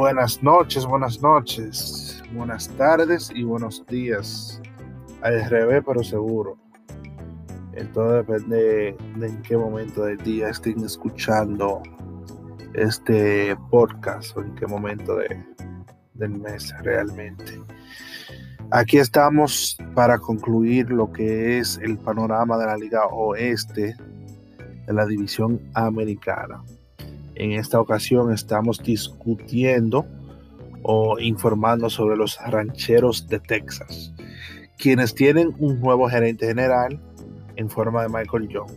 Buenas noches, buenas noches, buenas tardes y buenos días. Al revés, pero seguro. Todo depende de en qué momento del día estén escuchando este podcast o en qué momento de, del mes realmente. Aquí estamos para concluir lo que es el panorama de la Liga Oeste de la División Americana. En esta ocasión estamos discutiendo o informando sobre los rancheros de Texas, quienes tienen un nuevo gerente general en forma de Michael Young.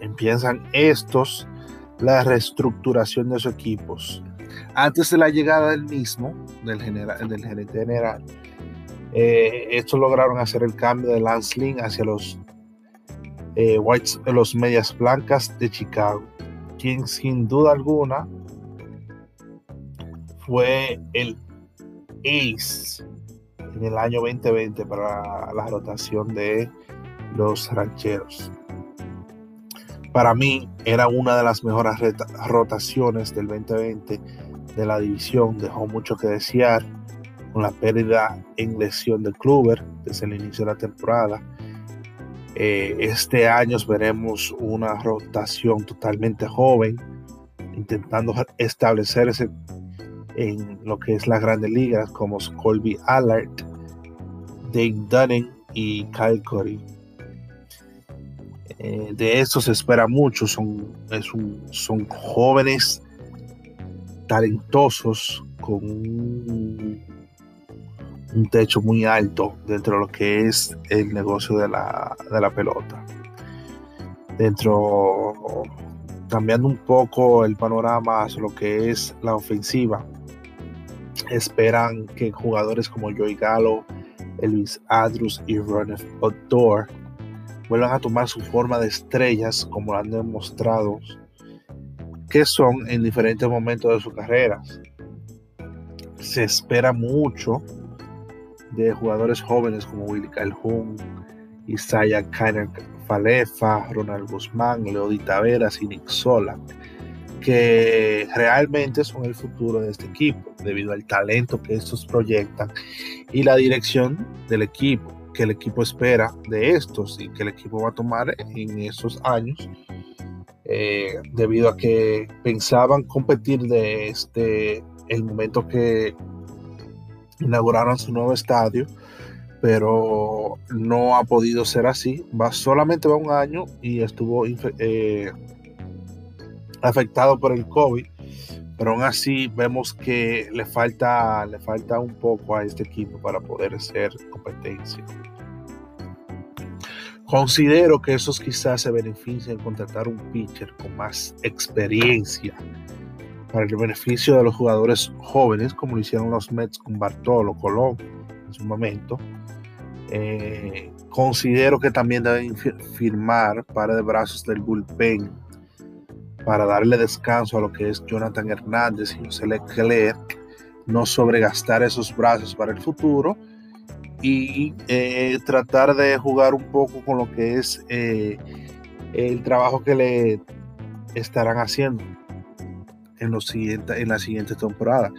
Empiezan estos la reestructuración de sus equipos. Antes de la llegada del mismo, del, general, del gerente general, eh, estos lograron hacer el cambio de Lance Lynn hacia los, eh, Whites, los Medias Blancas de Chicago quien sin duda alguna fue el ace en el año 2020 para la rotación de los rancheros. Para mí era una de las mejores rotaciones del 2020 de la división. Dejó mucho que desear con la pérdida en lesión de Kluber desde el inicio de la temporada eh, este año veremos una rotación totalmente joven, intentando establecerse en lo que es las grandes ligas, como Colby Allard, Dave Dunning y Kyle. Eh, de estos se espera mucho, son, son jóvenes talentosos con un un techo muy alto dentro de lo que es el negocio de la, pelota. Dentro, cambiando un poco el panorama hacia lo que es la ofensiva, esperan que jugadores como Joey Gallo, Elvis Andrews y Ronald Odor vuelvan a tomar su forma de estrellas como lo han demostrado que son en diferentes momentos de sus carreras. Se espera mucho de jugadores jóvenes como Willy Calhoun, Isaiah Kainer Falefa, Ronald Guzmán, Leody Taveras y Nick que realmente son el futuro de este equipo, debido al talento que estos proyectan y la dirección del equipo, que el equipo espera de estos y que el equipo va a tomar en esos años, eh, debido a que pensaban competir de este el momento que inauguraron su nuevo estadio, pero no ha podido ser así. Va, solamente va un año y estuvo eh, afectado por el COVID, pero aún así vemos que le falta, le falta un poco a este equipo para poder ser competencia. Considero que esos quizás se beneficien en contratar un pitcher con más experiencia para el beneficio de los jugadores jóvenes, como lo hicieron los Mets con Bartolo Colón en su momento. Eh, considero que también deben firmar para de brazos del bullpen para darle descanso a lo que es Jonathan Hernández y José Leclerc, no sobregastar esos brazos para el futuro y eh, tratar de jugar un poco con lo que es eh, el trabajo que le estarán haciendo en, los en la siguiente temporada.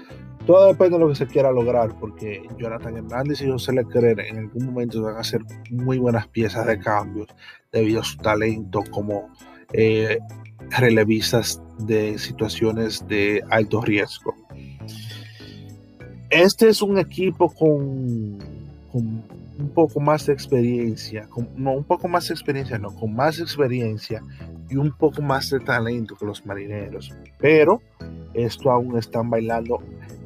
Todo depende de lo que se quiera lograr, porque Jonathan Hernández y José Leclerc en algún momento van a ser muy buenas piezas de cambios debido a su talento como eh, relevistas de situaciones de alto riesgo. Este es un equipo con, con un poco más de experiencia, no un poco más de experiencia, no, con más experiencia y un poco más de talento que los marineros. Pero esto aún están bailando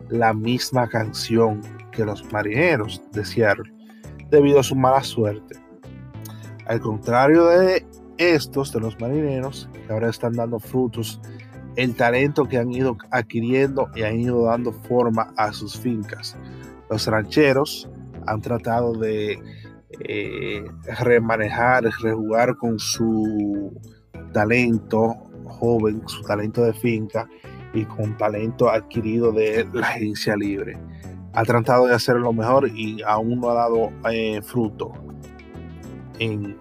la misma canción que los marineros de Seattle debido a su mala suerte. Al contrario de estos, de los marineros, que ahora están dando frutos, el talento que han ido adquiriendo y han ido dando forma a sus fincas. Los rancheros han tratado de eh, remanejar, rejugar con su talento joven, su talento de finca y con talento adquirido de la agencia libre. Ha tratado de hacer lo mejor y aún no ha dado eh, fruto en,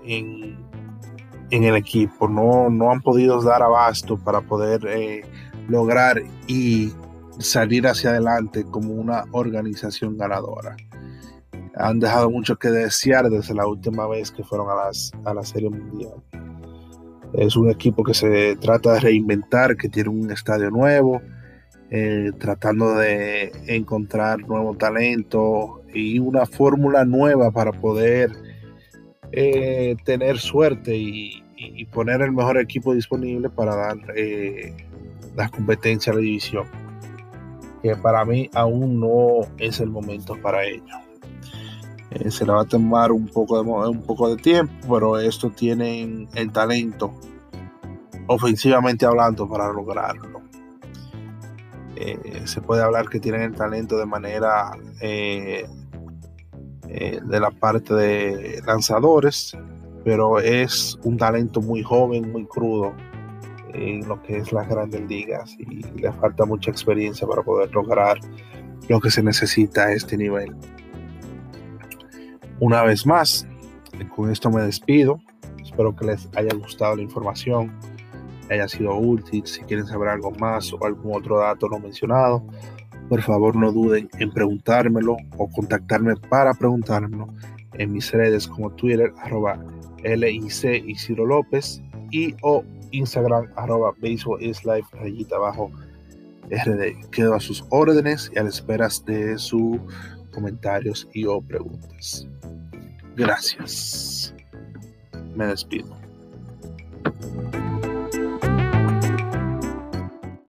el equipo. No, no han podido dar abasto para poder eh, lograr y salir hacia adelante como una organización ganadora. Han dejado mucho que desear desde la última vez que fueron a, las, a la Serie Mundial. Es un equipo que se trata de reinventar, que tiene un estadio nuevo, eh, tratando de encontrar nuevo talento y una fórmula nueva para poder eh, tener suerte y, poner el mejor equipo disponible para dar eh, la competencia a la división. Que para mí aún no es el momento para ello. Eh, se le va a tomar un poco, de, un poco de tiempo, pero esto tienen el talento, ofensivamente hablando, para lograrlo. Eh, se puede hablar que tienen el talento de manera eh, de la parte de lanzadores, pero es un talento muy joven, muy crudo en lo que es las grandes ligas y le falta mucha experiencia para poder lograr lo que se necesita a este nivel. Una vez más, con esto me despido. Espero que les haya gustado la información, haya sido útil. Si quieren saber algo más o algún otro dato no mencionado, por favor no duden en preguntármelo o contactarme para preguntármelo en mis redes como Twitter, arroba LIC y Ciro López y o Instagram, arroba baseball is life, rayita abajo RD. Quedo a sus órdenes y a la espera de sus comentarios y o preguntas. Gracias. Me despido.